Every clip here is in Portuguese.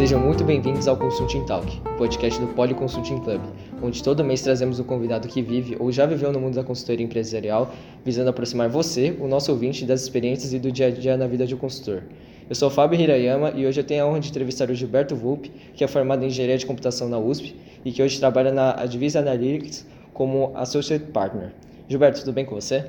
Sejam muito bem-vindos ao Consulting Talk, podcast do Poli Consulting Club, onde todo mês trazemos um convidado que vive ou já viveu no mundo da consultoria empresarial, visando aproximar você, o nosso ouvinte, das experiências e do dia a dia na vida de um consultor. Eu sou Fábio Hirayama e hoje eu tenho a honra de entrevistar o Gilberto Vulp, que é formado em Engenharia de Computação na USP e que hoje trabalha na Advise Analytics como Associate Partner. Gilberto, tudo bem com você?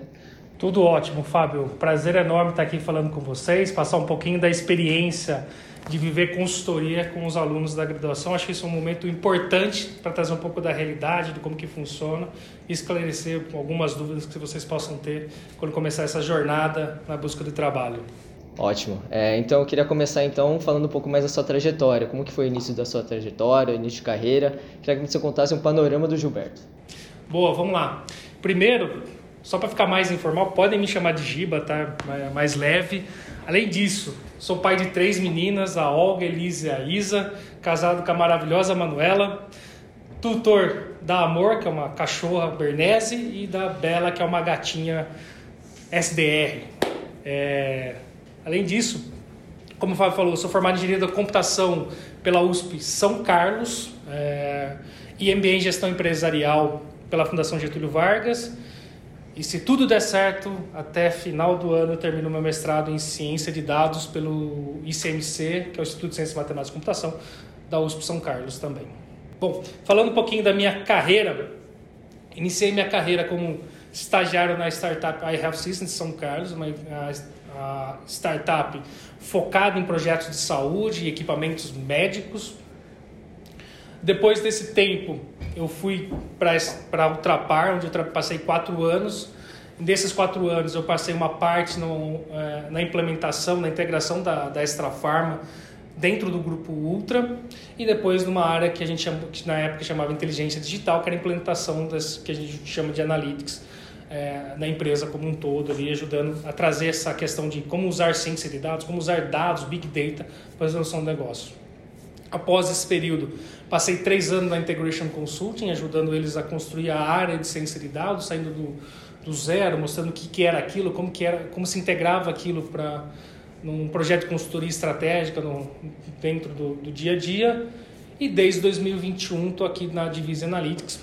Tudo ótimo, Fábio. Prazer enorme estar aqui falando com vocês, passar um pouquinho da experiência de viver consultoria com os alunos da graduação. Acho que isso é um momento importante para trazer um pouco da realidade, de como que funciona e esclarecer algumas dúvidas que vocês possam ter quando começar essa jornada na busca de trabalho. Ótimo. É, então eu queria começar então falando um pouco mais da sua trajetória. Como que foi o início da sua trajetória, início de carreira? Queria que você contasse um panorama do Gilberto. Boa, vamos lá. Primeiro, só para ficar mais informal, podem me chamar de Giba, tá? Mais leve. Além disso, sou pai de três meninas, a Olga, a Elise e a Isa, casado com a maravilhosa Manuela, tutor da Amor, que é uma cachorra Bernese, e da Bela, que é uma gatinha SDR. É... Além disso, como o Fábio falou, sou formado em engenharia da computação pela USP São Carlos é... e MBA em gestão empresarial pela Fundação Getúlio Vargas e se tudo der certo, até final do ano eu termino meu mestrado em Ciência de Dados pelo ICMC, que é o Instituto de Ciência, Matemática e Computação, da USP São Carlos também. Bom, falando um pouquinho da minha carreira, iniciei minha carreira como estagiário na startup iHealth Systems São Carlos, uma a startup focada em projetos de saúde e equipamentos médicos. Depois desse tempo, eu fui para Ultrapar, onde eu passei quatro anos. Desses quatro anos, eu passei uma parte no, é, na implementação, na integração da, da Extra Pharma dentro do grupo Ultra e depois numa área que a gente que na época chamava inteligência digital, que era a implementação das que a gente chama de analytics é, na empresa como um todo, ali, ajudando a trazer essa questão de como usar ciência de dados, como usar dados, big data para a resolução do negócio. Após esse período, passei três anos na Integration Consulting, ajudando eles a construir a área de ciência de dados, saindo do, do zero, mostrando o que, que era aquilo, como, que era, como se integrava aquilo para num projeto de consultoria estratégica no, dentro do, do, dia a dia. E desde 2021 estou aqui na Divisa Analytics,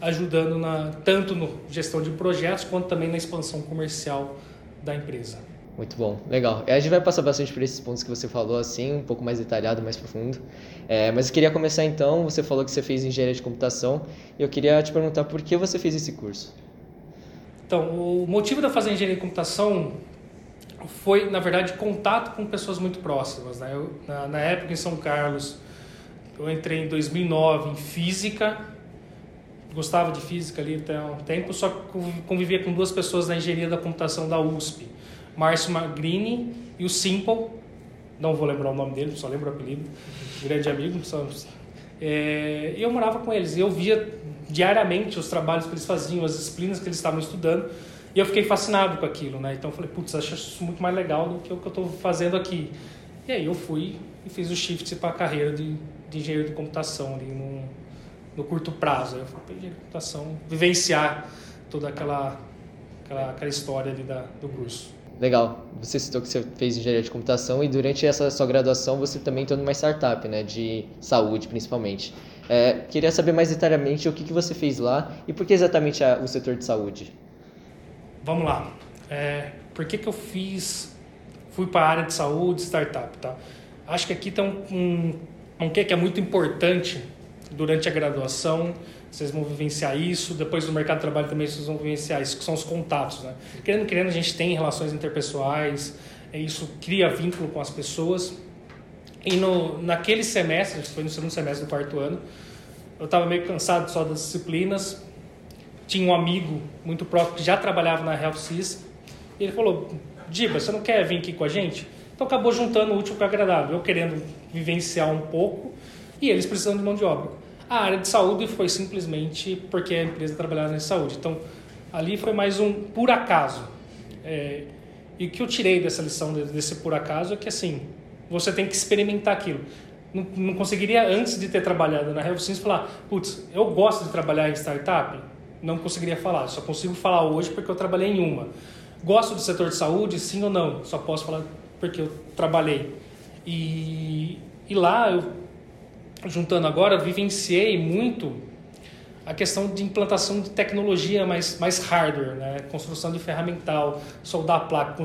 ajudando na, tanto na gestão de projetos quanto também na expansão comercial da empresa. Muito bom, legal. A gente vai passar bastante por esses pontos que você falou, assim, um pouco mais detalhado, mais profundo. É, mas eu queria começar então, você falou que você fez engenharia de computação, e eu queria te perguntar por que você fez esse curso? Então, o motivo de fazer engenharia de computação foi, na verdade, contato com pessoas muito próximas. Né? Eu, na, na época, em São Carlos, eu entrei em 2009 em física, gostava de física ali até um tempo, só convivia com duas pessoas na engenharia da computação da USP Márcio Magrini e o Simple, não vou lembrar o nome dele, só lembro o apelido, grande amigo. Só, é, eu morava com eles e eu via diariamente os trabalhos que eles faziam, as disciplinas que eles estavam estudando, e eu fiquei fascinado com aquilo, né? Então eu falei, putz, acho isso muito mais legal do que o que eu estou fazendo aqui. E aí eu fui e fiz o shift para a carreira de, de engenheiro de computação ali no, no curto prazo. Eu fui para engenheiro de computação, vivenciar toda aquela, aquela, aquela história ali da, do curso. Legal. Você citou que você fez engenharia de computação e durante essa sua graduação você também entrou numa startup, né, de saúde principalmente. É, queria saber mais detalhadamente o que, que você fez lá e por que exatamente a, o setor de saúde. Vamos lá. É, por que, que eu fiz, fui para a área de saúde, startup, tá? Acho que aqui tem um, um, um que é muito importante durante a graduação vocês vão vivenciar isso. Depois do mercado de trabalho também vocês vão vivenciar isso, que são os contatos. Né? Querendo querendo, a gente tem relações interpessoais, é, isso cria vínculo com as pessoas. E no, naquele semestre, foi no segundo semestre do quarto ano, eu estava meio cansado só das disciplinas. Tinha um amigo muito próximo que já trabalhava na Health Sys, e ele falou: Diba, você não quer vir aqui com a gente? Então acabou juntando o útil com o agradável. Eu querendo vivenciar um pouco e eles precisando de mão de obra. A área de saúde foi simplesmente porque a empresa trabalhava na saúde. Então, ali foi mais um por acaso. É, e o que eu tirei dessa lição, desse por acaso, é que assim, você tem que experimentar aquilo. Não, não conseguiria, antes de ter trabalhado na Health falar, putz, eu gosto de trabalhar em startup? Não conseguiria falar, só consigo falar hoje porque eu trabalhei em uma. Gosto do setor de saúde, sim ou não? Só posso falar porque eu trabalhei. E, e lá, eu, juntando agora, vivenciei muito a questão de implantação de tecnologia mais, mais hardware, né? construção de ferramental, soldar placa,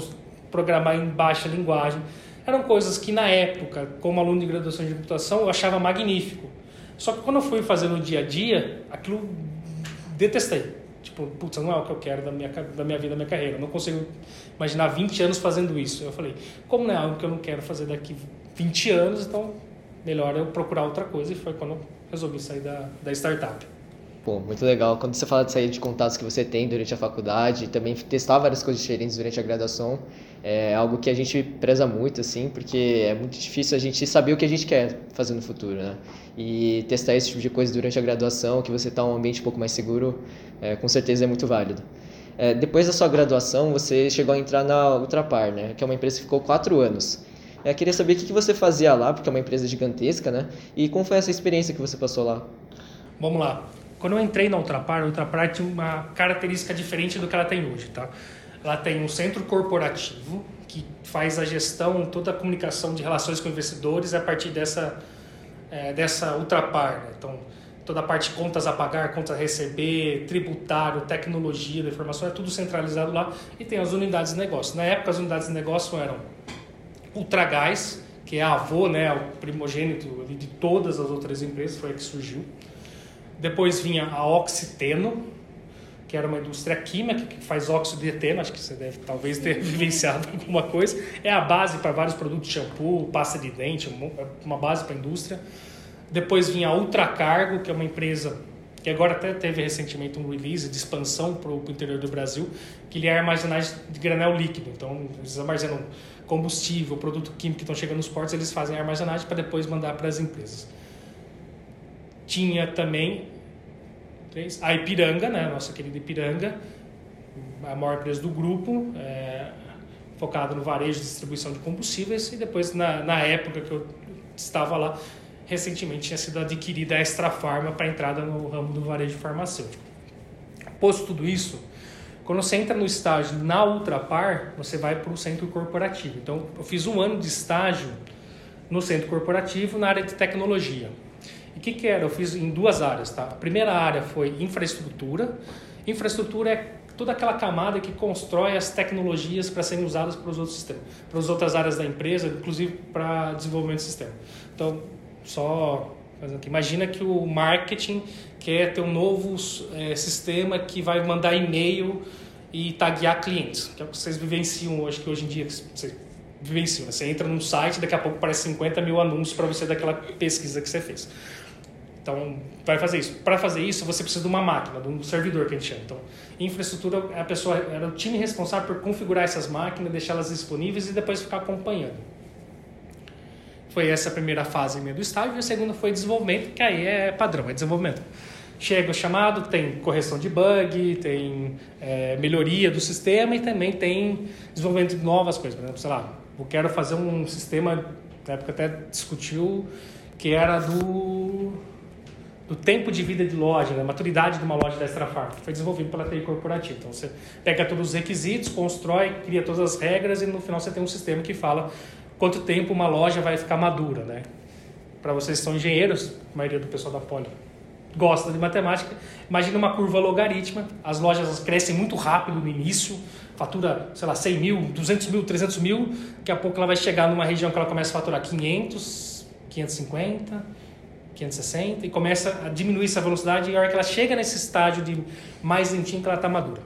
programar em baixa linguagem. Eram coisas que na época, como aluno de graduação de computação, eu achava magnífico. Só que quando eu fui fazer no dia a dia, aquilo detestei. Tipo, putz, não é o que eu quero da minha, da minha vida, da minha carreira. Eu não consigo imaginar 20 anos fazendo isso. Eu falei, como não é algo que eu não quero fazer daqui 20 anos, então melhor eu procurar outra coisa. E foi quando eu resolvi sair da, da startup. Pô, muito legal. Quando você fala de sair de contatos que você tem durante a faculdade, também testar várias coisas diferentes durante a graduação, é algo que a gente preza muito, assim, porque é muito difícil a gente saber o que a gente quer fazer no futuro, né? E testar esse tipo de coisa durante a graduação, que você está em um ambiente um pouco mais seguro, é, com certeza é muito válido. É, depois da sua graduação, você chegou a entrar na Ultrapar, né? Que é uma empresa que ficou quatro anos. Eu é, queria saber o que você fazia lá, porque é uma empresa gigantesca, né? E como foi essa experiência que você passou lá? Vamos lá. Quando eu entrei na Ultrapar, a Ultrapar tinha uma característica diferente do que ela tem hoje, tá? Ela tem um centro corporativo que faz a gestão, toda a comunicação de relações com investidores a partir dessa, é, dessa Ultrapar. Né? Então, toda a parte de contas a pagar, contas a receber, tributário, tecnologia da informação, é tudo centralizado lá e tem as unidades de negócio. Na época, as unidades de negócio eram Ultragás, que é a avô, né, o primogênito de todas as outras empresas, foi a que surgiu. Depois vinha a Oxiteno, que era uma indústria química que faz óxido de eteno, acho que você deve talvez ter vivenciado alguma coisa. É a base para vários produtos, shampoo, pasta de dente, uma base para a indústria. Depois vinha a Ultracargo, que é uma empresa que agora até teve recentemente um release de expansão para o interior do Brasil, que ele é armazenagem de granel líquido. Então, eles armazenam combustível, produto químico que estão chegando nos portos, eles fazem a armazenagem para depois mandar para as empresas. Tinha também a Ipiranga, né, nossa querida Ipiranga, a maior empresa do grupo, é, focada no varejo e distribuição de combustíveis, e depois, na, na época que eu estava lá, recentemente tinha sido adquirida a Extra Farma para entrada no ramo do varejo farmacêutico. Posto tudo isso, quando você entra no estágio na Ultrapar, você vai para o centro corporativo. Então, eu fiz um ano de estágio no centro corporativo na área de tecnologia. E o que, que era? Eu fiz em duas áreas, tá? A primeira área foi infraestrutura. Infraestrutura é toda aquela camada que constrói as tecnologias para serem usadas para os outros sistemas, para as outras áreas da empresa, inclusive para desenvolvimento de sistema. Então, só aqui, imagina que o marketing quer ter um novo é, sistema que vai mandar e-mail e taguear clientes, que é o que vocês vivenciam hoje, que hoje em dia você vivenciam. Você entra num site, daqui a pouco aparece 50 mil anúncios para você daquela pesquisa que você fez. Então, vai fazer isso. Para fazer isso, você precisa de uma máquina, de um servidor que a gente chama. Então, infraestrutura, a pessoa era o time responsável por configurar essas máquinas, deixá-las disponíveis e depois ficar acompanhando. Foi essa a primeira fase do estágio. E a segunda foi desenvolvimento, que aí é padrão, é desenvolvimento. Chega o chamado, tem correção de bug, tem é, melhoria do sistema e também tem desenvolvimento de novas coisas. Por exemplo, sei lá, eu quero fazer um sistema, na época até discutiu, que era do do tempo de vida de loja, da maturidade de uma loja da Extra Farm, que foi desenvolvido pela TI corporativa. Então você pega todos os requisitos, constrói, cria todas as regras e no final você tem um sistema que fala quanto tempo uma loja vai ficar madura, né? Para vocês que são engenheiros, a maioria do pessoal da Poli gosta de matemática, imagina uma curva logarítmica, as lojas crescem muito rápido no início, fatura, sei lá, 100 mil, 200 mil, 300 mil, daqui a pouco ela vai chegar numa região que ela começa a faturar 500, 550 560 e começa a diminuir essa velocidade e a hora que ela chega nesse estágio de mais lentinho que ela está madura.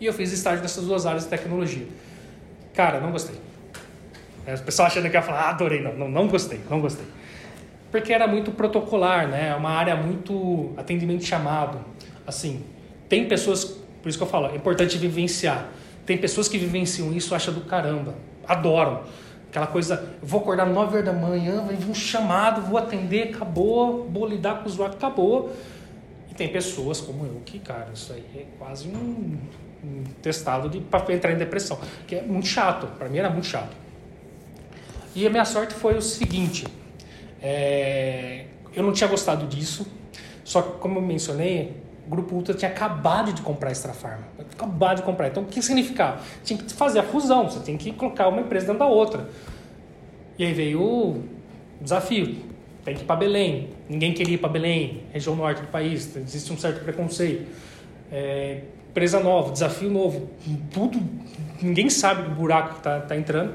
E eu fiz estágio nessas duas áreas de tecnologia. Cara, não gostei. É, o pessoal achando que ia falar, ah, adorei. Não, não, não gostei, não gostei. Porque era muito protocolar, né? É uma área muito atendimento chamado. Assim, tem pessoas, por isso que eu falo, é importante vivenciar. Tem pessoas que vivenciam isso, acham do caramba, adoram. Aquela coisa, vou acordar 9 horas da manhã, vai vir um chamado, vou atender, acabou, vou lidar com o usuário, acabou. E tem pessoas como eu que, cara, isso aí é quase um, um testado para entrar em depressão, que é muito chato, para mim era muito chato. E a minha sorte foi o seguinte, é, eu não tinha gostado disso, só que como eu mencionei, O Grupo Ultra tinha acabado de comprar a Extra Farma. Acabado de comprar. Então, o que significava? Tinha que fazer a fusão, você tem que colocar uma empresa dentro da outra. E aí veio o desafio. Tem que ir para Belém. Ninguém queria ir para Belém, região norte do país. Existe um certo preconceito. É, empresa nova, desafio novo. Tudo, ninguém sabe o buraco que está tá entrando.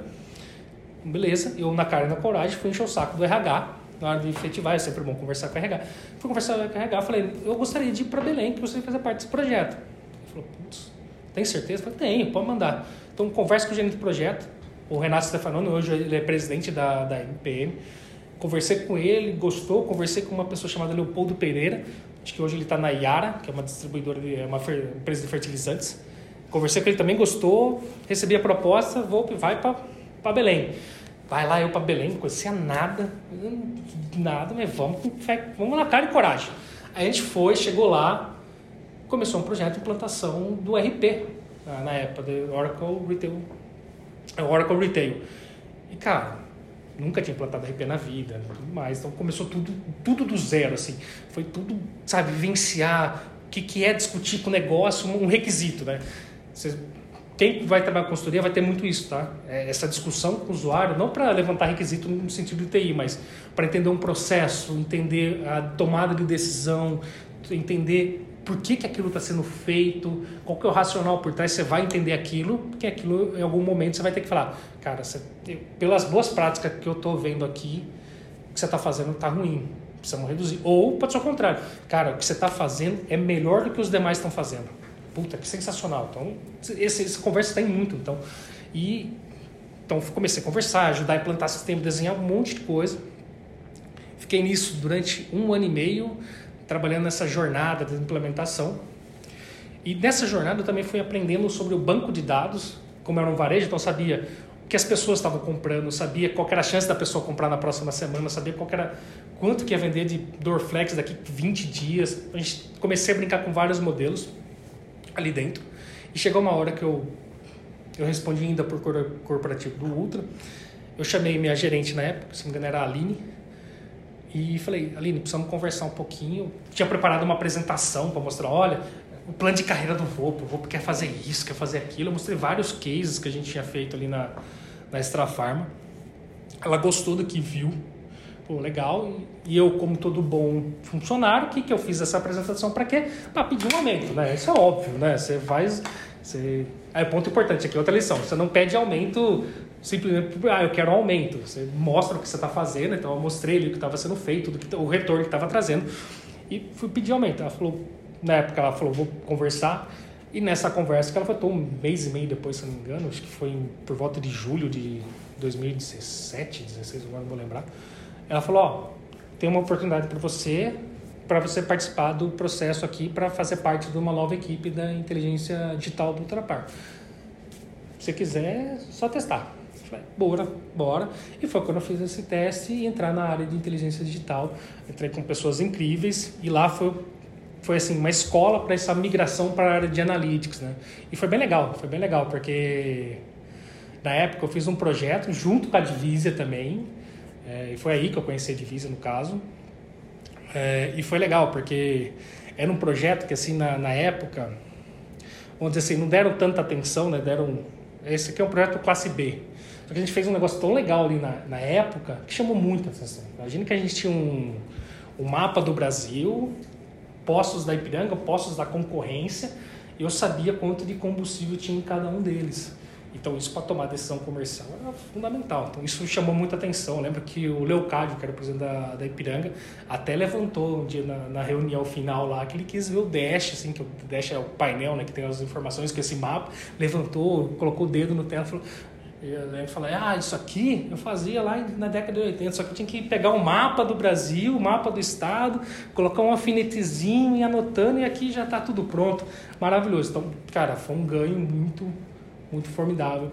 Beleza, eu na cara e na coragem fui encher o saco do RH na hora de efetivar, é sempre bom conversar com o RH. Fui conversar com o RH, falei, eu gostaria de ir para Belém, que você fazer parte desse projeto. Ele falou, putz, tem certeza? Eu falei, tenho, pode mandar. Então, conversa com o gerente do projeto, o Renato Stefanoni, hoje ele é presidente da, da MPM. Conversei com ele, gostou. Conversei com uma pessoa chamada Leopoldo Pereira, acho que hoje ele está na Iara, que é uma distribuidora, de, é uma empresa de fertilizantes. Conversei com ele também, gostou, recebi a proposta, vou, vai para Belém. Vai lá eu para Belém, não conhecia nada, nada, mas vamos, vamos na cara e coragem. Aí a gente foi, chegou lá, começou um projeto de implantação do RP, na época, do Oracle Retail é Oracle Retail. E, cara, nunca tinha implantado RP na vida, tudo mais. Então começou tudo, tudo do zero, assim. Foi tudo, sabe, vivenciar o que, que é discutir com o negócio, um requisito, né? Quem vai trabalhar com consultoria vai ter muito isso, tá? É essa discussão com o usuário, não para levantar requisito no sentido de TI, mas para entender um processo, entender a tomada de decisão, entender por que, que aquilo está sendo feito, qual que é o racional por trás, você vai entender aquilo, porque aquilo em algum momento você vai ter que falar, cara, você, pelas boas práticas que eu estou vendo aqui, o que você está fazendo está ruim, precisamos reduzir. Ou pode ser o contrário, cara, o que você está fazendo é melhor do que os demais estão fazendo. Puta, que sensacional. Então, esse, essa conversa tem muito. Então, e então comecei a conversar, ajudar a implantar sistema, desenhar um monte de coisa. Fiquei nisso durante um ano e meio trabalhando nessa jornada de implementação. E nessa jornada eu também fui aprendendo sobre o banco de dados, como era um varejo, então eu sabia o que as pessoas estavam comprando, sabia qual era a chance da pessoa comprar na próxima semana, sabia qual era quanto que ia vender de Dorflex daqui 20 dias. A gente comecei a brincar com vários modelos ali dentro. E chegou uma hora que eu eu respondi ainda por corporativo do Ultra. Eu chamei minha gerente na época, se não me engano era a Aline, e falei, Aline, precisamos conversar um pouquinho. Tinha preparado uma apresentação para mostrar, olha, o plano de carreira do Vopo, o Vopo quer fazer isso, quer fazer aquilo. Eu mostrei vários cases que a gente tinha feito ali na, na Extra Farma. Ela gostou do que viu, pô, legal. E eu, como todo bom funcionário, o que, que eu fiz essa apresentação para quê? Para pedir um aumento, né? Isso é óbvio, né? Você faz... Você... Aí, ponto importante aqui, outra lição. Você não pede aumento simplesmente, ah, eu quero um aumento. Você mostra o que você está fazendo, então eu mostrei ali o que estava sendo feito, que, o retorno que estava trazendo, e fui pedir aumento. Ela falou, na época ela falou, vou conversar, e nessa conversa, que ela foi um mês e meio depois, se não me engano, acho que foi por volta de julho de 2017, 16, agora não vou lembrar, ela falou, ó, tem uma oportunidade para você, para você participar do processo aqui, para fazer parte de uma nova equipe da inteligência digital do Ultrapar. Se você quiser, só testar. Falei, bora, bora. E foi quando eu fiz esse teste e entrar na área de inteligência digital. Entrei com pessoas incríveis e lá foi, foi assim, uma escola para essa migração para a área de analytics, né? E foi bem legal, foi bem legal, porque na época eu fiz um projeto junto com a Divisa também, é, e foi aí que eu conheci a Divisa no caso. É, e foi legal, porque era um projeto que assim, na, na época, vamos dizer assim, não deram tanta atenção, né? Deram... Esse aqui é um projeto classe B. Só que a gente fez um negócio tão legal ali na, na época que chamou muita atenção. Imagina que a gente tinha um, um mapa do Brasil, postos da Ipiranga, postos da concorrência, eu sabia quanto de combustível tinha em cada um deles. Então, isso para tomar decisão comercial era fundamental. Então, isso chamou muita atenção. lembro que o Leocádio, que era o presidente da, da Ipiranga, até levantou um dia na, na, reunião final lá que ele quis ver o Dash, assim, que o Dash é o painel né, que tem as informações, que esse mapa, levantou, colocou o dedo no tela e falou: e a gente fala, ah, isso aqui eu fazia lá na década de 80, só que eu tinha que pegar um mapa do Brasil, o mapa do estado, colocar um alfinetezinho e anotando, e aqui já está tudo pronto. Maravilhoso. Então, cara, foi um ganho muito, muito formidável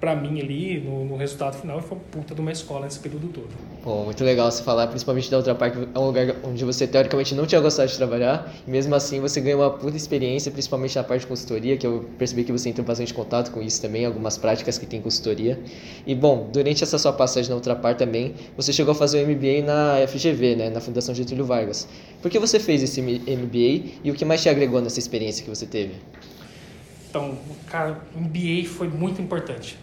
para mim ali no, no, resultado final foi puta de uma escola nesse período todo. Pô, muito legal você falar, principalmente da outra parte, é um lugar onde você teoricamente não tinha gostado de trabalhar, e mesmo assim você ganhou uma puta experiência, principalmente na parte de consultoria, que eu percebi que você entrou bastante contato com isso também, algumas práticas que tem consultoria. E bom, durante essa sua passagem na outra parte também, você chegou a fazer o MBA na FGV, né, na Fundação Getúlio Vargas. Por que você fez esse MBA e o que mais te agregou nessa experiência que você teve? Então, cara, MBA foi muito importante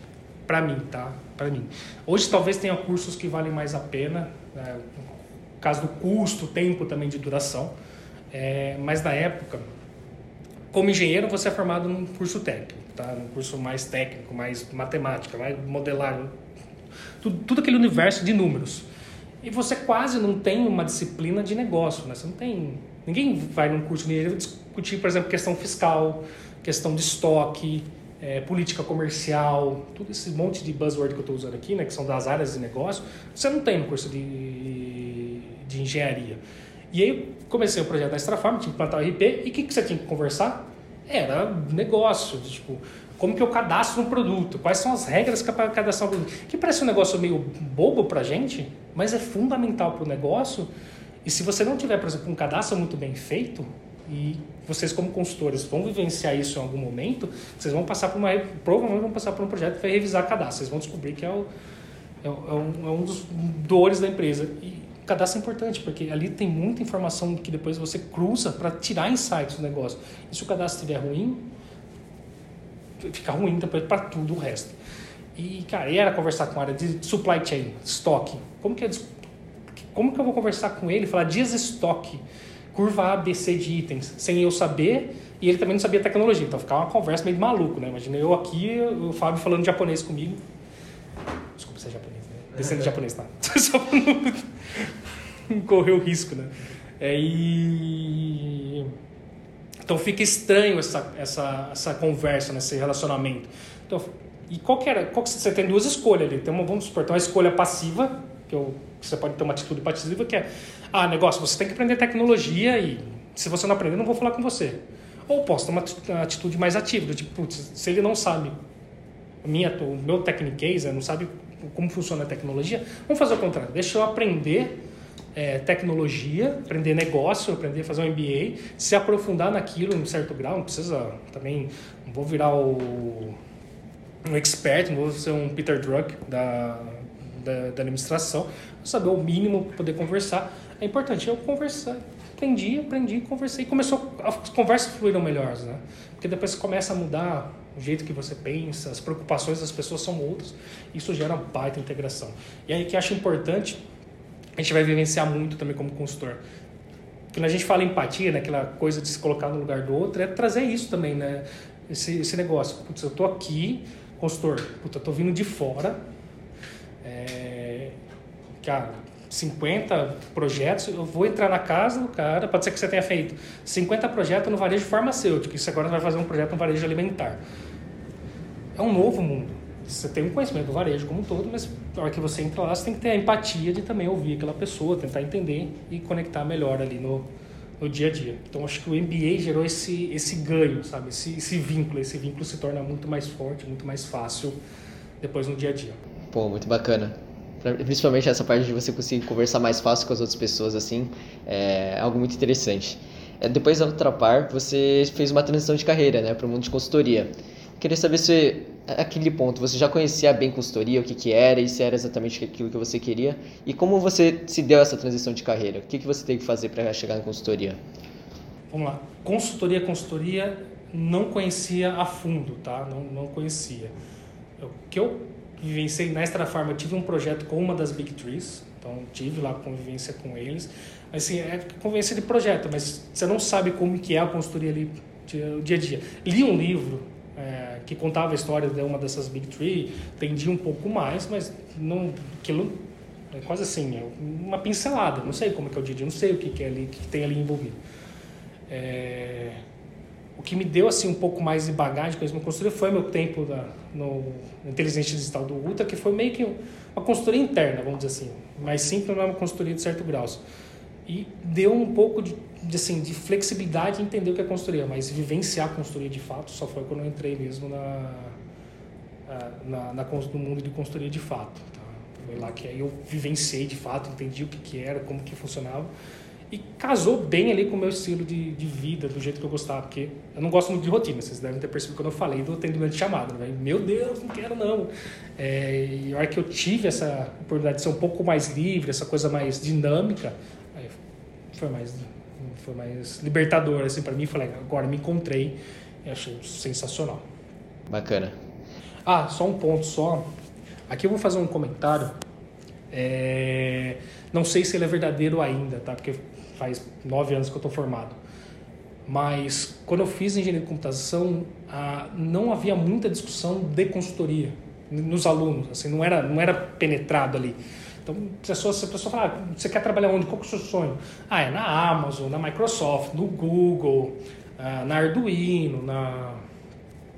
para mim, tá? Para mim. Hoje talvez tenha cursos que valem mais a pena, né? no caso do custo, tempo também de duração. É, mas na época, como engenheiro, você é formado num curso técnico, tá? Num curso mais técnico, mais matemática, vai modelar tudo, tudo aquele universo de números. E você quase não tem uma disciplina de negócio, né? Você não tem ninguém vai num curso de engenharia discutir, por exemplo, questão fiscal, questão de estoque, é, política comercial, todo esse monte de buzzword que eu estou usando aqui, né, que são das áreas de negócio, você não tem no curso de, de engenharia. E aí comecei o projeto da Extrafarm, tinha que plantar o RP, e o que, que você tinha que conversar? Era negócio, tipo, como que eu cadastro um produto, quais são as regras para cadastrar um produto. Que parece um negócio meio bobo para gente, mas é fundamental para o negócio. E se você não tiver, por exemplo, um cadastro muito bem feito, e vocês como consultores vão vivenciar isso em algum momento, vocês vão passar por uma provavelmente vão passar por um projeto que vai revisar cadastro, vocês vão descobrir que é, o, é, um, é um dos dores da empresa e cadastro é importante porque ali tem muita informação que depois você cruza para tirar insights do negócio. E se o cadastro estiver ruim, fica ruim depois para tudo o resto. E cara, era conversar com a área de supply chain, estoque. Como que é, como que eu vou conversar com ele, falar dias estoque? Curva A, B, C de itens, sem eu saber, e ele também não sabia tecnologia. Então ficava uma conversa meio maluco, né? Imagina eu aqui, o Fábio falando japonês comigo. Desculpa ser é japonês, né? Descendo de japonês, tá? Só pra não correr o risco, né? É, e... Então fica estranho essa, essa, essa conversa, nesse relacionamento. Então, e qual que era? Qual que você tem duas escolhas ali. Tem uma, vamos supor, tem uma escolha passiva, que, eu, que você pode ter uma atitude passiva, que é ah, negócio, você tem que aprender tecnologia e se você não aprender, não vou falar com você. Ou posso ter uma atitude mais ativa, tipo, putz, se ele não sabe minha, o meu technique case, não sabe como funciona a tecnologia, vamos fazer o contrário. Deixa eu aprender é, tecnologia, aprender negócio, aprender a fazer um MBA, se aprofundar naquilo em um certo grau, não precisa também, não vou virar o um expert, não vou ser um Peter Druck da, da, da administração, saber o mínimo para poder conversar é importante. Eu conversar, aprendi, aprendi, conversei. Começou, as conversas fluíram melhores, né? Porque depois você começa a mudar o jeito que você pensa, as preocupações das pessoas são outras. Isso gera baita integração. E aí que acho importante, a gente vai vivenciar muito também como consultor. Quando a gente fala empatia, né, aquela coisa de se colocar no lugar do outro, é trazer isso também, né? Esse, esse negócio. Putz, eu tô aqui, consultor, putz, eu tô vindo de fora. É, cara, 50 projetos, eu vou entrar na casa do cara, pode ser que você tenha feito 50 projetos no varejo farmacêutico, isso agora vai fazer um projeto no varejo alimentar. É um novo mundo. Você tem um conhecimento do varejo como um todo, mas na hora que você entra lá, você tem que ter a empatia de também ouvir aquela pessoa, tentar entender e conectar melhor ali no, no dia a dia. Então acho que o MBA gerou esse, esse ganho, sabe? Esse, esse vínculo. Esse vínculo se torna muito mais forte, muito mais fácil depois no dia a dia. Pô, muito bacana principalmente essa parte de você conseguir conversar mais fácil com as outras pessoas, assim, é algo muito interessante. É, depois da Ultrapar, você fez uma transição de carreira, né, para o mundo de consultoria. Queria saber se, aquele ponto, você já conhecia bem consultoria, o que, que era, e se era exatamente aquilo que você queria, e como você se deu essa transição de carreira? O que, que você teve que fazer para chegar na consultoria? Vamos lá. Consultoria, consultoria, não conhecia a fundo, tá? Não, não conhecia. O que eu vivenciei na Extra Farm, eu tive um projeto com uma das Big Trees, então tive lá convivência com eles. Assim, é convivência de projeto, mas você não sabe como que é a consultoria ali o dia a dia. Li um livro é, que contava a história de uma dessas Big Tree, entendi um pouco mais, mas não, aquilo é quase assim, é uma pincelada, não sei como é é o dia a dia, não sei o que, que é ali, o que, que tem ali envolvido. É, o que me deu assim um pouco mais de bagagem com a consultoria foi meu tempo da, no Inteligência Digital do Ultra, que foi meio que uma consultoria interna, vamos dizer assim, mas mas uma consultoria de certo grau. E deu um pouco de, de, assim, de flexibilidade em entender o que é consultoria, mas vivenciar a consultoria de fato só foi quando eu entrei mesmo na, na, na, no mundo de consultoria de fato. Tá? Foi lá que aí eu vivenciei de fato, entendi o que, que era, como que funcionava e casou bem ali com o meu estilo de, de vida, do jeito que eu gostava, porque eu não gosto muito de rotina, vocês devem ter percebido quando eu falei do atendimento de chamada, né? meu Deus, não quero não. É, e a hora que eu tive essa oportunidade de ser um pouco mais livre, essa coisa mais dinâmica, foi mais foi mais libertador assim para mim, falei, agora me encontrei e achei sensacional. Bacana. Ah, só um ponto só. Aqui eu vou fazer um comentário. É... Não sei se ele é verdadeiro ainda, tá? Porque faz nove anos que eu estou formado. Mas quando eu fiz engenharia de computação, não havia muita discussão de consultoria nos alunos, assim, não era, não era penetrado ali. Então, se a pessoa, se a pessoa fala, ah, você quer trabalhar onde? Qual é o seu sonho? Ah, é na Amazon, na Microsoft, no Google, ah, na Arduino, na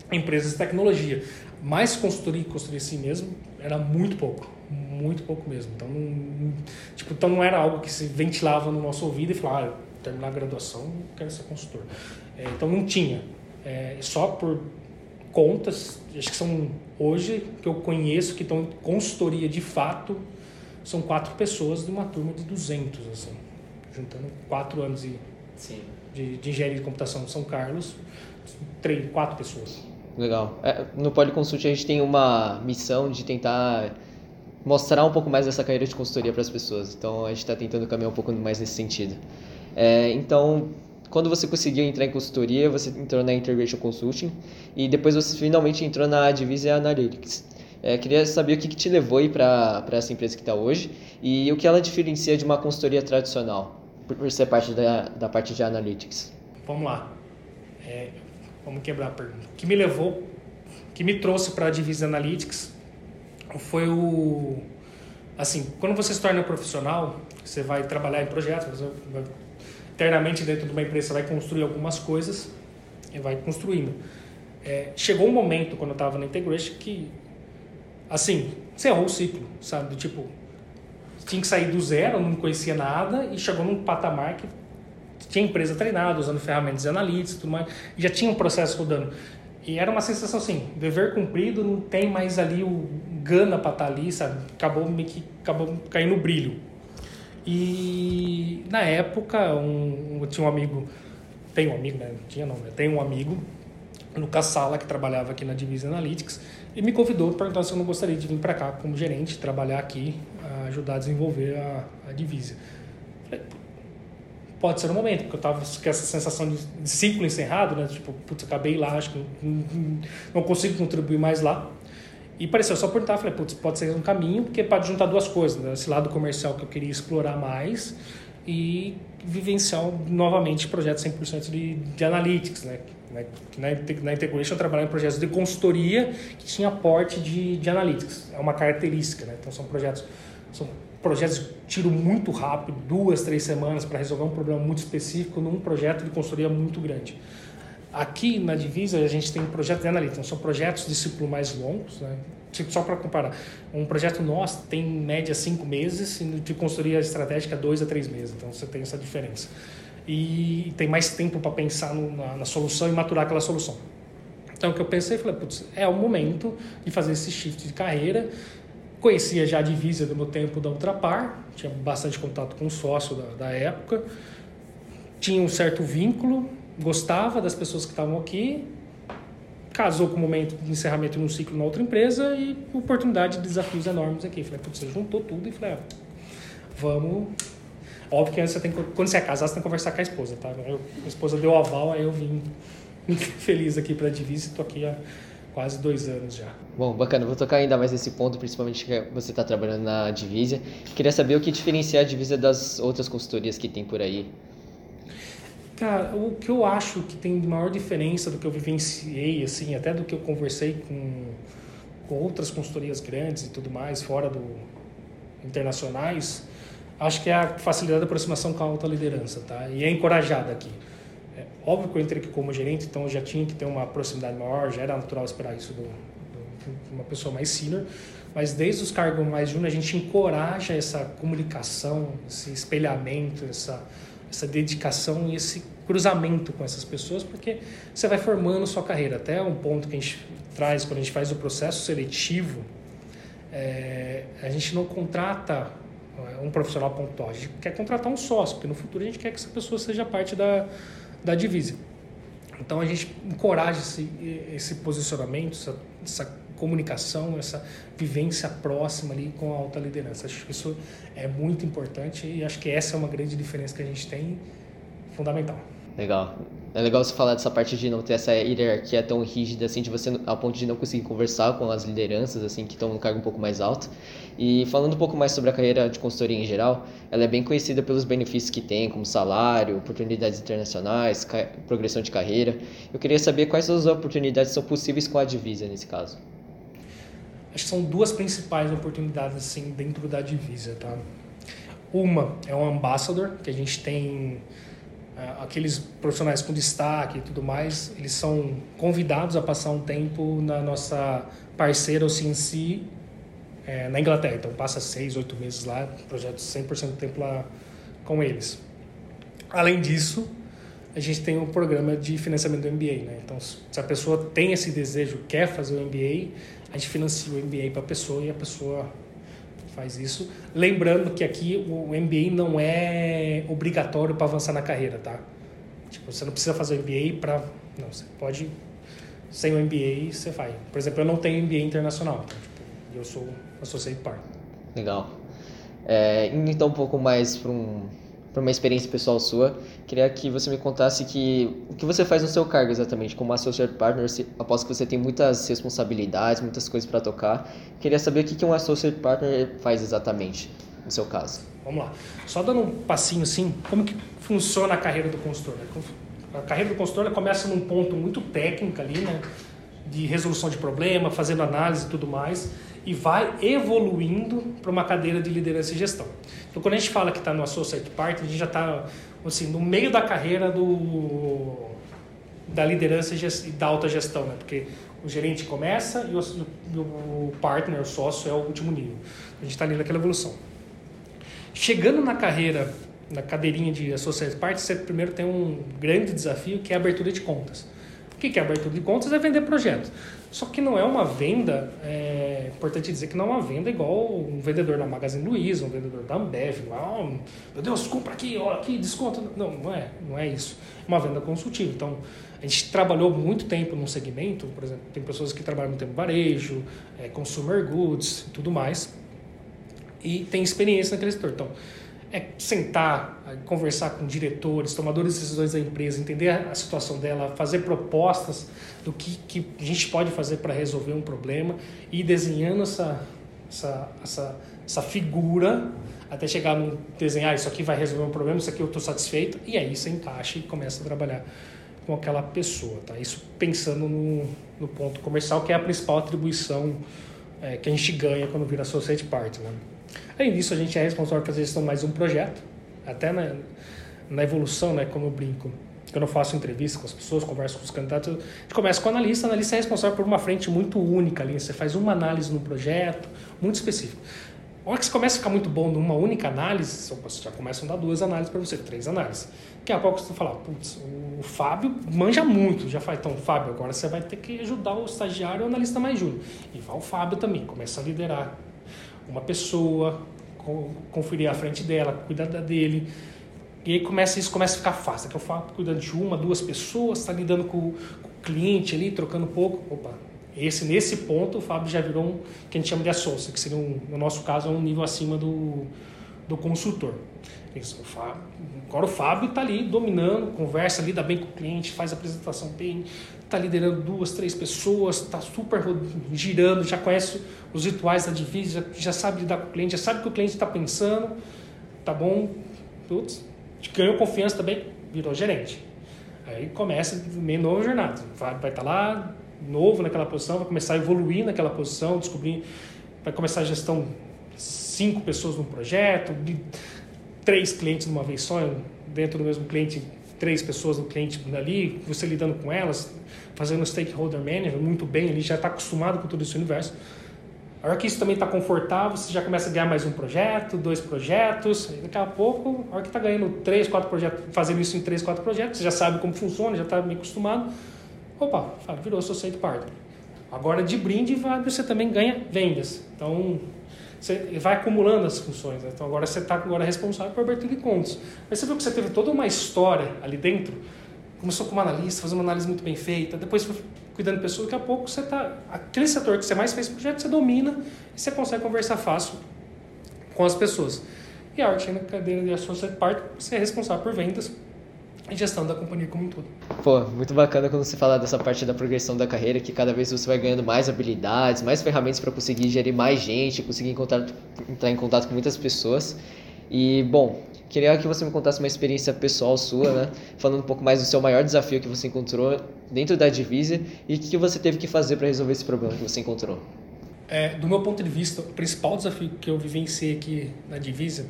empresas de tecnologia. Mas consultoria, consultoria assim mesmo, era muito pouco muito pouco mesmo. Então não, tipo, então não era algo que se ventilava no nosso ouvido e falava, ah, terminar a graduação, quero ser consultor. É, então não tinha. É, só por contas, acho que são hoje que eu conheço que estão em consultoria de fato, são quatro pessoas de uma turma de 200, assim, juntando quatro anos de, de, de engenharia de computação em São Carlos, três, quatro pessoas. Legal. É, no Policonsult a gente tem uma missão de tentar mostrar um pouco mais dessa carreira de consultoria para as pessoas. Então a gente está tentando caminhar um pouco mais nesse sentido. É, então, quando você conseguiu entrar em consultoria, você entrou na Integration Consulting e depois você finalmente entrou na Divisa Analytics. É, queria saber o que, que te levou para essa empresa que está hoje e o que ela diferencia de uma consultoria tradicional, por, ser parte da, da parte de Analytics. Vamos lá. É, vamos quebrar a pergunta. O que me levou, que me trouxe para a Divisa Analytics foi o assim, quando você se torna profissional, você vai trabalhar em projetos, você vai, internamente dentro de uma empresa você vai construir algumas coisas e vai construindo. É, chegou um momento quando eu estava na Integration que assim, você errou o ciclo, sabe? Tipo, tinha que sair do zero, não conhecia nada e chegou num patamar que tinha empresa treinada, usando ferramentas de analytics e tudo mais, e já tinha um processo rodando. E era uma sensação assim, dever cumprido, não tem mais ali o gana para estar tá ali, sabe? Acabou meio que acabou caindo o brilho. E na época, um, eu tinha um amigo, tem um amigo, né? Tinha não, né? Tem um amigo, Lucas Sala, que trabalhava aqui na Divisa Analytics, e me convidou para perguntar se eu não gostaria de vir para cá como gerente, trabalhar aqui, ajudar a desenvolver a, a Divisa. Falei, pode ser o momento, porque eu tava com essa sensação de, ciclo encerrado, né? Tipo, putz, acabei lá, acho que não, não consigo contribuir mais lá. E pareceu só perguntar, falei, putz, pode ser um caminho, porque pode juntar duas coisas, né? esse lado comercial que eu queria explorar mais e vivenciar novamente projetos 100% de, de analytics, né? Na, na Integration eu trabalhava em projetos de consultoria que tinha aporte de, de analytics, é uma característica, né? Então são projetos, são projetos de tiro muito rápido, duas, três semanas para resolver um problema muito específico num projeto de consultoria muito grande. Aqui na Divisa a gente tem projetos de analista, são projetos de ciclo mais longos, né? Só para comparar, um projeto nosso tem em média cinco meses e de consultoria estratégica dois a três meses, então você tem essa diferença. E tem mais tempo para pensar no, na, na, solução e maturar aquela solução. Então o que eu pensei, falei, putz, é o momento de fazer esse shift de carreira Conhecia já a divisa do meu tempo da Ultrapar, tinha bastante contato com o sócio da, da época, tinha um certo vínculo, gostava das pessoas que estavam aqui, casou com o momento de encerramento de um ciclo na outra empresa e oportunidade de desafios enormes aqui. Falei, putz, você juntou tudo e falei, ah, vamos. Óbvio que você tem quando você é casado, você tem que conversar com a esposa, tá? Eu, a esposa deu aval, aí eu vim feliz aqui para a divisa e estou aqui há quase dois anos já. Bom, bacana. Vou tocar ainda mais nesse ponto, principalmente que você está trabalhando na Divisa. Queria saber o que diferencia a Divisa das outras consultorias que tem por aí. Cara, o que eu acho que tem de maior diferença do que eu vivenciei, assim, até do que eu conversei com, com outras consultorias grandes e tudo mais, fora do internacionais, acho que é a facilidade da aproximação com a alta liderança, tá? E é encorajada aqui. É, óbvio que eu entrei aqui como gerente, então eu já tinha que ter uma proximidade maior, já era natural esperar isso de uma pessoa mais senior, mas desde os cargos mais júnior a gente encoraja essa comunicação, esse espelhamento, essa, essa dedicação e esse cruzamento com essas pessoas, porque você vai formando sua carreira. Até um ponto que a gente traz quando a gente faz o processo seletivo, é, a gente não contrata é, um profissional pontual, a gente quer contratar um sócio, porque no futuro a gente quer que essa pessoa seja parte da, da divisa. Então a gente encoraja esse, esse posicionamento, essa, essa comunicação, essa vivência próxima ali com a alta liderança. Acho que isso é muito importante e acho que essa é uma grande diferença que a gente tem, fundamental. Legal. É legal você falar dessa parte de não ter essa hierarquia tão rígida, assim, de você, a ponto de não conseguir conversar com as lideranças, assim, que estão no cargo um pouco mais alto. E falando um pouco mais sobre a carreira de consultoria em geral, ela é bem conhecida pelos benefícios que tem, como salário, oportunidades internacionais, progressão de carreira. Eu queria saber quais as oportunidades são possíveis com a Divisa, nesse caso. Acho que são duas principais oportunidades, assim, dentro da Divisa, tá? Uma é o Ambassador, que a gente tem é, aqueles profissionais com destaque e tudo mais, eles são convidados a passar um tempo na nossa parceira, o CNC, é, na Inglaterra. Então, passa seis, oito meses lá, projeto 100% do tempo lá com eles. Além disso, a gente tem um programa de financiamento do MBA. Né? Então, se a pessoa tem esse desejo, quer fazer o MBA, a gente financia o MBA para a pessoa e a pessoa faz isso. Lembrando que aqui o MBA não é obrigatório para avançar na carreira, tá? Tipo, você não precisa fazer o MBA para. Não, você pode. Sem o MBA, você vai. Por exemplo, eu não tenho MBA internacional. Então, tipo, eu sou associate partner. Legal. É, então um pouco mais para um para uma experiência pessoal sua, queria que você me contasse que o que você faz no seu cargo exatamente, como associate partner, se, após que você tem muitas responsabilidades, muitas coisas para tocar, queria saber o que, que um associate partner faz exatamente no seu caso. Vamos lá. Só dando um passinho assim, como que funciona a carreira do consultor? Né? A carreira do consultor começa num ponto muito técnico ali, né? De resolução de problema, fazendo análise e tudo mais e vai evoluindo para uma cadeira de liderança e gestão. Então, quando a gente fala que está no Associate Partner, a gente já está assim, no meio da carreira do, da liderança e da alta gestão, né? porque o gerente começa e o, o partner, o sócio, é o último nível. A gente está ali naquela evolução. Chegando na carreira, na cadeirinha de Associate Partner, você primeiro tem um grande desafio que é a abertura de contas. O que é abertura de contas? É vender projeto. Só que não é uma venda, é importante dizer que não é uma venda igual um vendedor da Magazine Luiza, um vendedor da Ambev, oh, meu Deus, compra aqui, olha aqui, desconto. Não, não é, não é isso. É uma venda consultiva. Então, a gente trabalhou muito tempo num segmento, por exemplo, tem pessoas que trabalham muito tempo varejo, é, consumer goods e tudo mais, e tem experiência naquele setor. Então, é sentar, conversar com diretores, tomadores de decisões da empresa, entender a situação dela, fazer propostas do que, que a gente pode fazer para resolver um problema e ir desenhando essa, essa, essa, essa figura até chegar no desenhar ah, isso aqui vai resolver um problema, isso aqui eu estou satisfeito e aí você encaixa e começa a trabalhar com aquela pessoa, tá? Isso pensando no, no ponto comercial que é a principal atribuição é, que a gente ganha quando vira society partner. Né? Além disso, a gente é responsável pela gestão mais um projeto, até na, na evolução, né, como eu brinco. Quando eu faço entrevista com as pessoas, converso com os candidatos, a gente começa com o analista, o analista é responsável por uma frente muito única ali, você faz uma análise no projeto, muito específico. A hora que você começa a ficar muito bom numa única análise, você já começa a dar duas análises para você, três análises. Daqui a pouco você fala, putz, o Fábio manja muito, já faz, então, Fábio, agora você vai ter que ajudar o estagiário o analista mais júnior. E vai o Fábio também, começa a liderar uma pessoa, conferir a frente dela, cuidar dele. E aí começa, isso começa a ficar fácil. Que eu falo cuidando de uma, duas pessoas, está lidando com, com, o cliente ali, trocando um pouco. Opa, esse, nesse ponto o Fábio já virou um que a gente chama de associate, que seria, um, no nosso caso, é um nível acima do, do consultor. Isso, o Fábio, agora o Fábio está ali dominando, conversa, lida bem com o cliente, faz a apresentação bem, está liderando duas, três pessoas, está super girando, já conhece os rituais da divisa, já, já, sabe lidar com o cliente, já sabe o que o cliente está pensando, tá bom, putz, ganhou confiança também, virou gerente. Aí começa meio nova jornada, vai estar tá lá novo naquela posição, vai começar a evoluir naquela posição, descobrir, vai começar a gestão cinco pessoas num projeto, três clientes numa vez só, dentro do mesmo cliente, três pessoas no cliente ali, você lidando com elas, fazendo stakeholder management muito bem, ele já está acostumado com todo esse universo. A hora que isso também está confortável, você já começa a ganhar mais um projeto, dois projetos. Daqui a pouco, a hora que está ganhando três, quatro projetos, fazendo isso em três, quatro projetos, você já sabe como funciona, já está meio acostumado. Opa, virou associate partner. Agora, de brinde, você também ganha vendas. Então, você vai acumulando as funções. Né? Então, agora você está agora responsável por abertura de contas. Mas você viu que você teve toda uma história ali dentro. Começou como analista, fazendo uma análise muito bem feita. Depois foi cuidando de pessoas. Daqui a pouco você está... Aquele setor que você mais fez projeto, você domina e você consegue conversar fácil com as pessoas. E a arte na cadeira de associate partner, você é responsável por vendas e gestão da companhia como um todo. Pô, muito bacana quando você fala dessa parte da progressão da carreira, que cada vez você vai ganhando mais habilidades, mais ferramentas para conseguir gerir mais gente, conseguir entrar em contato com muitas pessoas. E, bom, queria que você me contasse uma experiência pessoal sua, né? Falando um pouco mais do seu maior desafio que você encontrou dentro da Divisa e o que você teve que fazer para resolver esse problema que você encontrou. É, do meu ponto de vista, o principal desafio que eu vivenciei aqui na Divisa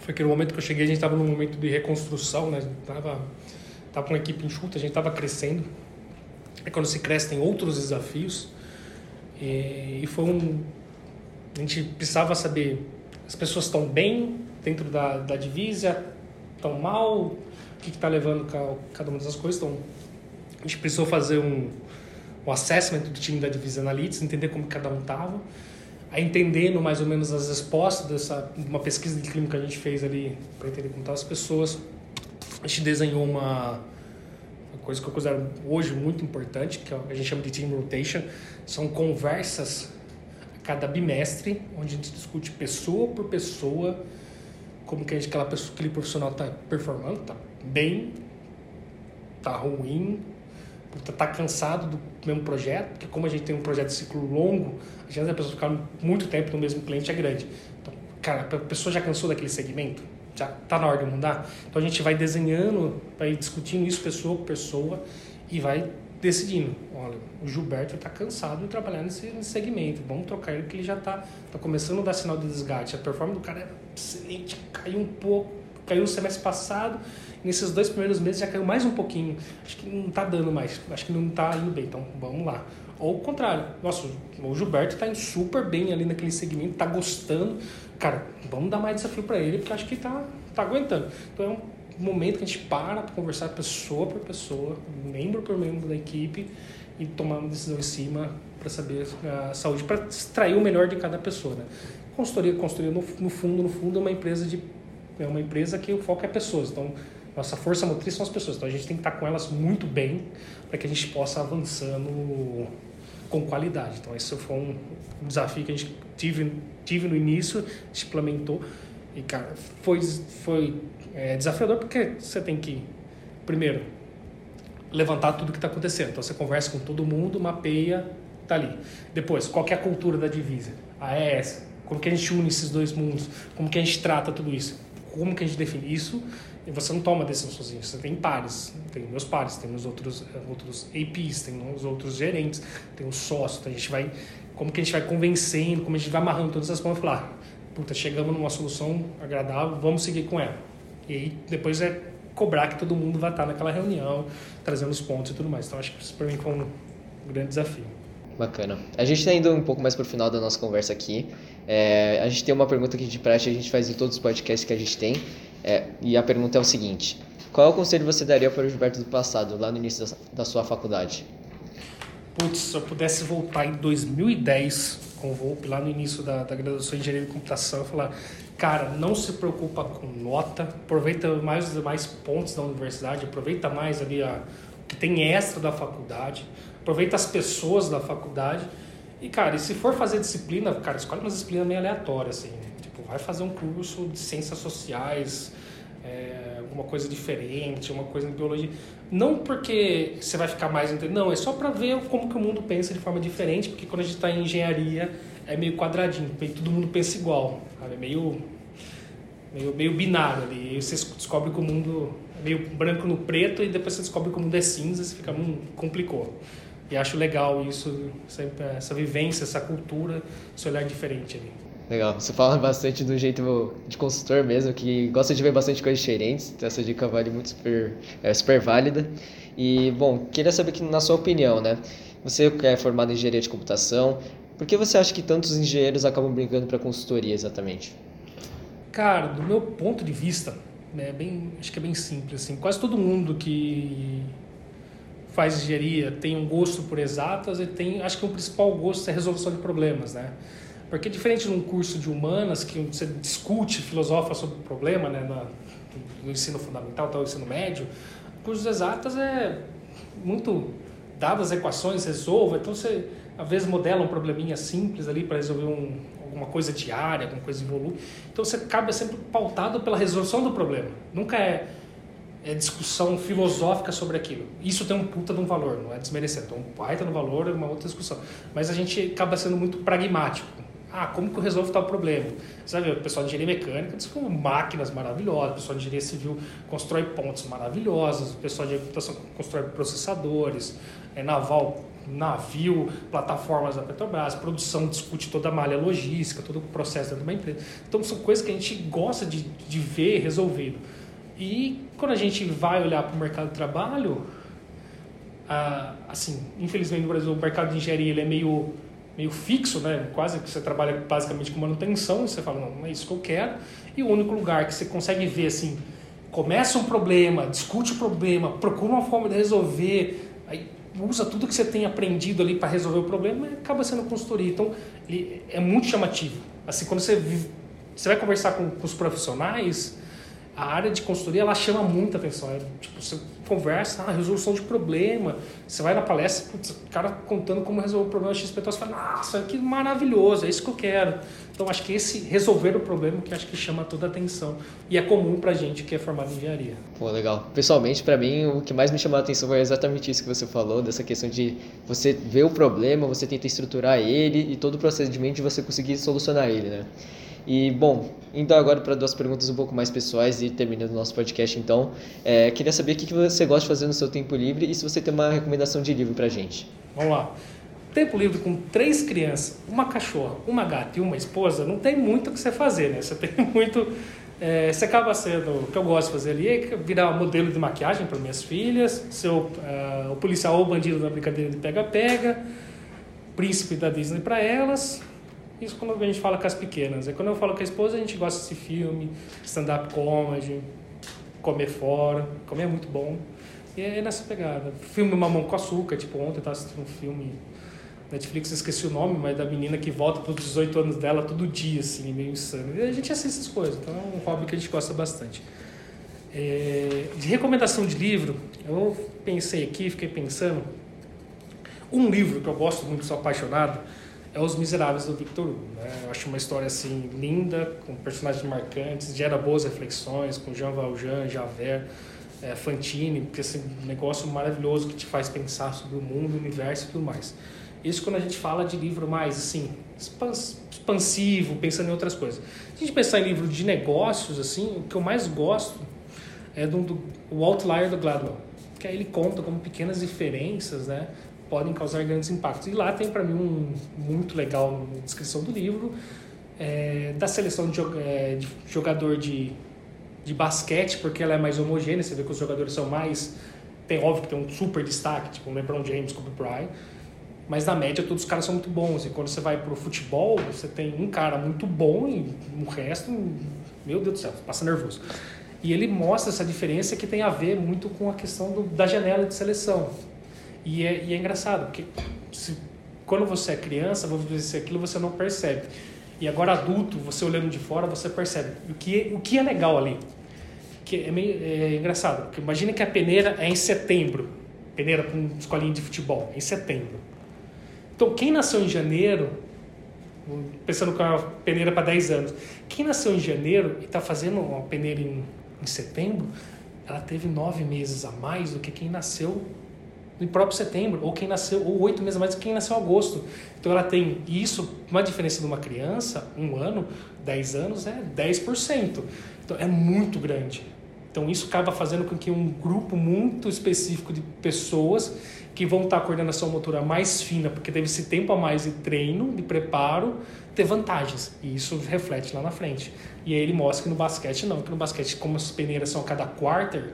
foi aquele momento que eu cheguei, a gente estava num momento de reconstrução, né? Tava, tava com uma equipe enxuta, a gente estava crescendo. E quando se cresce tem outros desafios. E, e foi um... A gente precisava saber, as pessoas estão bem dentro da, da divisa, estão mal, o que está levando cada uma dessas coisas. Então, a gente precisou fazer um, um assessment do time da Divisa Analytics, entender como cada um estava a entendendo mais ou menos as respostas dessa uma pesquisa de clínica que a gente fez ali para entender como estão as pessoas. A gente desenhou uma, coisa que eu considero hoje muito importante, que é a gente chama de team rotation. São conversas a cada bimestre, onde a gente discute pessoa por pessoa como que aquela pessoa, aquele profissional está performando, está bem, está ruim, tá, tá cansado do mesmo projeto, porque como a gente tem um projeto de ciclo longo, a chance da pessoa ficar muito tempo no mesmo cliente é grande. Então, cara, a pessoa já cansou daquele segmento? Já tá na hora de mudar? Então a gente vai desenhando, vai discutindo isso pessoa por pessoa e vai decidindo. Olha, o Gilberto está cansado de trabalhar nesse, nesse, segmento. Vamos trocar ele porque ele já está tá começando a dar sinal de desgaste. A performance do cara é excelente, caiu um pouco, caiu no semestre passado nesses dois primeiros meses já caiu mais um pouquinho. Acho que não está dando mais, acho que não está indo bem, então vamos lá. Ou o contrário, nossa, o Gilberto está super bem ali naquele segmento, está gostando. Cara, vamos dar mais desafio para ele, porque acho que está tá aguentando. Então é um momento que a gente para para conversar pessoa por pessoa, membro por membro da equipe e tomar uma decisão em cima para saber a saúde, para extrair o melhor de cada pessoa. Né? Consultoria, consultoria no, no fundo, no fundo é uma empresa de é uma empresa que o foco é pessoas. Então nossa força motriz são as pessoas, então a gente tem que estar com elas muito bem para que a gente possa avançando com qualidade. Então esse foi um desafio que a gente tive, tive no início, a implementou e cara, foi, foi é, desafiador porque você tem que, primeiro, levantar tudo que está acontecendo. Então você conversa com todo mundo, mapeia, tá ali. Depois, qual é a cultura da divisa? É essa. Como que a gente une esses dois mundos? Como que a gente trata tudo isso? Como que a gente define isso? E você não toma decisão sozinho, você tem pares, tem meus pares, tem os outros, outros APs, tem os outros gerentes, tem os sócios, então a gente vai, como que a gente vai convencendo, como a gente vai amarrando todas as pontas e falar, puta, chegamos numa solução agradável, vamos seguir com ela. E aí depois é cobrar que todo mundo vai estar naquela reunião, trazendo os pontos e tudo mais. Então acho que isso para mim foi um grande desafio. Bacana. A gente está indo um pouco mais para o final da nossa conversa aqui. É, a gente tem uma pergunta que de praxe a gente faz em todos os podcasts que a gente tem. É, e a pergunta é o seguinte: qual é o conselho você daria para o Gilberto do passado, lá no início da, da sua faculdade? Putz, se eu pudesse voltar em 2010 com o Volpe, lá no início da, da graduação em Engenharia de Computação, eu falar, cara, não se preocupa com nota, aproveita mais os demais pontos da universidade, aproveita mais ali a, o que tem extra da faculdade, aproveita as pessoas da faculdade. E, cara, e se for fazer disciplina, cara, escolhe uma disciplina meio aleatória, assim vai fazer um curso de ciências sociais, é, alguma coisa diferente, uma coisa de biologia. Não porque você vai ficar mais não, é só para ver como que o mundo pensa de forma diferente, porque quando a gente está em engenharia é meio quadradinho, todo mundo pensa igual, sabe? é meio, meio, meio binário ali. E você descobre que o mundo é meio branco no preto e depois você descobre que o mundo é cinza e você fica, hum, complicou. E acho legal isso, essa, vivência, essa cultura, esse olhar diferente ali. Legal. Você fala bastante do jeito de consultor mesmo, que gosta de ver bastante coisas diferentes. Então essa dica vale muito super, é super válida. E, bom, queria saber que, na sua opinião, né? Você que é formado em engenharia de computação, Por que você acha que tantos engenheiros acabam brincando para consultoria exatamente? Cara, do meu ponto de vista, né, bem, acho que é bem simples. Assim, quase todo mundo que faz engenharia tem um gosto por exatas e tem, acho que o principal gosto é resolução de problemas, né? Porque diferente de um curso de humanas que você discute, filosofa sobre o problema, né, no ensino fundamental, o ensino médio, o curso de exatas é muito dadas as equações, resolva, então você às vezes modela um probleminha simples ali para resolver um, alguma coisa diária, alguma coisa em volume. Então você acaba sempre pautado pela resolução do problema. Nunca é é, discussão filosófica sobre aquilo. Isso tem um puta de um valor, não é desmerecendo. Então, um baita no valor é uma outra discussão. Mas a gente acaba sendo muito pragmático. Ah, como que eu resolvo tal problema? Sabe, o pessoal de engenharia mecânica desenvolve máquinas maravilhosas, o pessoal de engenharia civil constrói pontes maravilhosas, o pessoal de computação constrói processadores, é, naval, navio, plataformas da Petrobras, produção discute toda a malha logística, todo o processo dentro de uma empresa. Então, são coisas que a gente gosta de, de ver resolvido. E quando a gente vai olhar para o mercado de trabalho, ah, assim, infelizmente no Brasil o mercado de engenharia ele é meio meio fixo, né? Quase que você trabalha basicamente com manutenção, você fala, não, não é isso que eu quero. E o único lugar que você consegue ver assim, começa um problema, discute o problema, procura uma forma de resolver, aí usa tudo que você tem aprendido ali para resolver o problema, acaba sendo consultoria. Então, ele é muito chamativo. Assim, quando você você vai conversar com, com os profissionais, a área de consultoria ela chama muita atenção. É, tipo, você conversa, ah, resolução de problema. Você vai na palestra, putz, o cara contando como resolver o problema XP, você fala, nossa, que maravilhoso, é isso que eu quero. Então, acho que esse resolver o problema que acho que chama toda a atenção. E é comum pra gente que é formado em engenharia. Pô, legal. Pessoalmente, para mim, o que mais me chamou a atenção foi exatamente isso que você falou, dessa questão de você ver o problema, você tenta estruturar ele e todo o procedimento de você conseguir solucionar ele, né? E, bom, indo agora para duas perguntas um pouco mais pessoais e terminando o nosso podcast, então, é, queria saber o que você gosta de fazer no seu tempo livre e se você tem uma recomendação de livro para gente. Vamos lá. Tempo livre com três crianças, uma cachorra, uma gata e uma esposa, não tem muito o que você fazer, né? Você tem muito. É, você acaba sendo. O que eu gosto de fazer ali é virar modelo de maquiagem para minhas filhas, ser o, uh, o policial ou o bandido da brincadeira de pega-pega, príncipe da Disney para elas, isso quando a gente fala com as pequenas. E quando eu falo com a esposa, a gente gosta de filme, stand-up comedy, comer fora. Comer é muito bom. E é nessa pegada. Filme Mamão com Açúcar, tipo, ontem eu estava assistindo um filme Netflix, esqueci o nome, mas da menina que volta para os 18 anos dela todo dia, assim, meio insano. E a gente assiste essas coisas, então é um hobby que a gente gosta bastante. É, de recomendação de livro, eu pensei aqui, fiquei pensando. Um livro que eu gosto muito, sou apaixonado, é Os Miseráveis do Victor Hugo. Né? Eu acho uma história assim linda, com personagens marcantes, gera boas reflexões, com Jean Valjean, Javert, é, Fantini, porque assim, um negócio maravilhoso que te faz pensar sobre o mundo, o universo e tudo mais. Isso quando a gente fala de livro mais assim, expansivo, pensando em outras coisas. Se a gente pensar em livro de negócios, assim, o que eu mais gosto é do, do o Outlier do Gladwell, que aí ele conta como pequenas diferenças, né, podem causar grandes impactos. E lá tem para mim um muito legal descrição do livro é, da seleção de, é, de, jogador de, de basquete, porque ela é mais homogênea, você vê que os jogadores são mais. Tem óbvio que tem um super destaque, tipo o LeBron James, Kobe Bryant, mas na média todos os caras são muito bons. E quando você vai pro futebol, você tem um cara muito bom e o resto, meu Deus do céu, passa nervoso. E ele mostra essa diferença que tem a ver muito com a questão do, da janela de seleção. E é, e é engraçado, porque se, quando você é criança, vou dizer aquilo, você não percebe. E agora adulto, você olhando de fora, você percebe. O que, o que é legal ali? Que é, meio, é engraçado, porque imagina que a peneira é em setembro. Peneira com escolinha de futebol, em setembro. Então, quem nasceu em janeiro, pensando com a peneira para 10 anos, quem nasceu em janeiro e está fazendo uma peneira em, em setembro, ela teve nove meses a mais do que quem nasceu no próprio setembro, ou quem nasceu, ou oito meses mais do que quem nasceu em agosto. Então ela tem isso, uma diferença de uma criança, um ano, dez anos, é 10%. Então é muito grande. Então isso acaba fazendo com que um grupo muito específico de pessoas que vão estar com a coordenação motora mais fina, porque teve esse tempo a mais de treino, de preparo, ter vantagens. E isso reflete lá na frente. E aí ele mostra que no basquete não, que no basquete, como as peneiras são a cada quarter,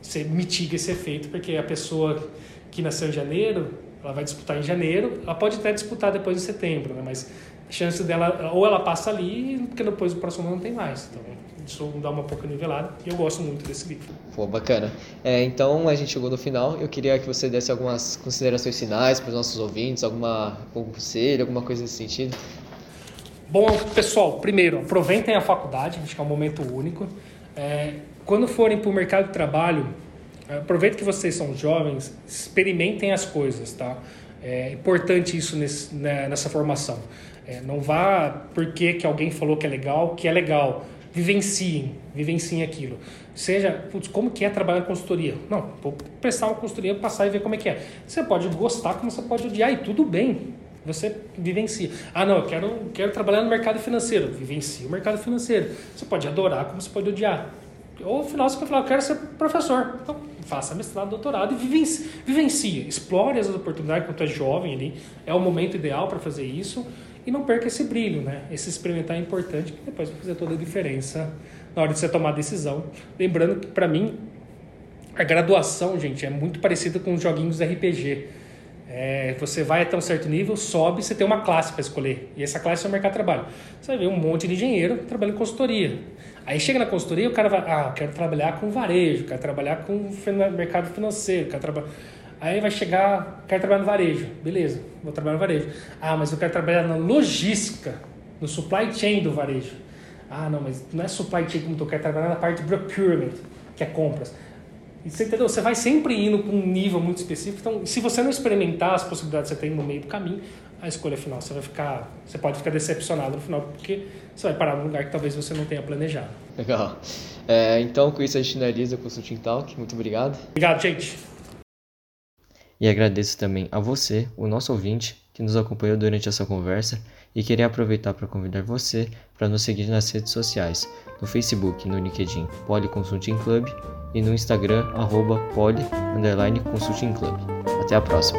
você mitiga esse efeito, porque a pessoa que nasceu em janeiro, ela vai disputar em janeiro, ela pode até disputar depois em setembro, né? mas a chance dela, ou ela passa ali, porque depois o próximo ano não tem mais. Então, isso dá uma pouca nivelada e eu gosto muito desse livro. Pô, bacana. É, então a gente chegou no final. Eu queria que você desse algumas considerações finais para os nossos ouvintes, alguma algum conselho, alguma coisa nesse sentido. Bom, pessoal, primeiro, aproveitem a faculdade, acho que é um momento único. É, quando forem para o mercado de trabalho, Aproveita que vocês são jovens, experimentem as coisas, tá? É importante isso nesse, né, nessa formação. É, não vá porque que alguém falou que é legal, que é legal. Vivenciem, vivenciem aquilo. Seja, putz, como que é trabalhar em consultoria? Não, vou prestar uma consultoria, passar e ver como é que é. Você pode gostar, como você pode odiar, e tudo bem. Você vivencia. Ah, não, eu quero, quero trabalhar no mercado financeiro. Vivencia o mercado financeiro. Você pode adorar, como você pode odiar. Ou no final você pode falar, eu quero ser professor. Então, faça mestrado, doutorado e vivencie, vivencie. Explore as oportunidades quando é jovem ali. É o momento ideal para fazer isso. E não perca esse brilho, né? Esse experimentar é importante, que depois vai fazer toda a diferença na hora de você tomar a decisão. Lembrando que, para mim, a graduação, gente, é muito parecida com os joguinhos RPG. É, você vai até um certo nível, sobe, você tem uma classe para escolher. E essa classe é o mercado de trabalho. Você vai ver um monte de engenheiro trabalhando em consultoria. Aí chega na consultoria, o cara vai, ah, quero trabalhar com varejo, quero trabalhar com mercado financeiro, quero trabalhar. Aí vai chegar, quero trabalhar no varejo. Beleza, vou trabalhar no varejo. Ah, mas eu quero trabalhar na logística, no supply chain do varejo. Ah, não, mas não é supply chain como tu quer trabalhar na parte de procurement, que é compras. E você entendeu? Você vai sempre indo para um nível muito específico. Então, se você não experimentar as possibilidades que você tem no meio do caminho, a escolha final você vai ficar, você pode ficar decepcionado no final porque você vai parar num lugar que talvez você não tenha planejado. Legal. É, então, com isso a gente finaliza o Consulting Talk. Muito obrigado. Obrigado, gente. E agradeço também a você, o nosso ouvinte, que nos acompanhou durante essa conversa e queria aproveitar para convidar você para nos seguir nas redes sociais, no Facebook, no LinkedIn Poli Consulting Club e no Instagram arroba Poli Consulting Club. Até a próxima!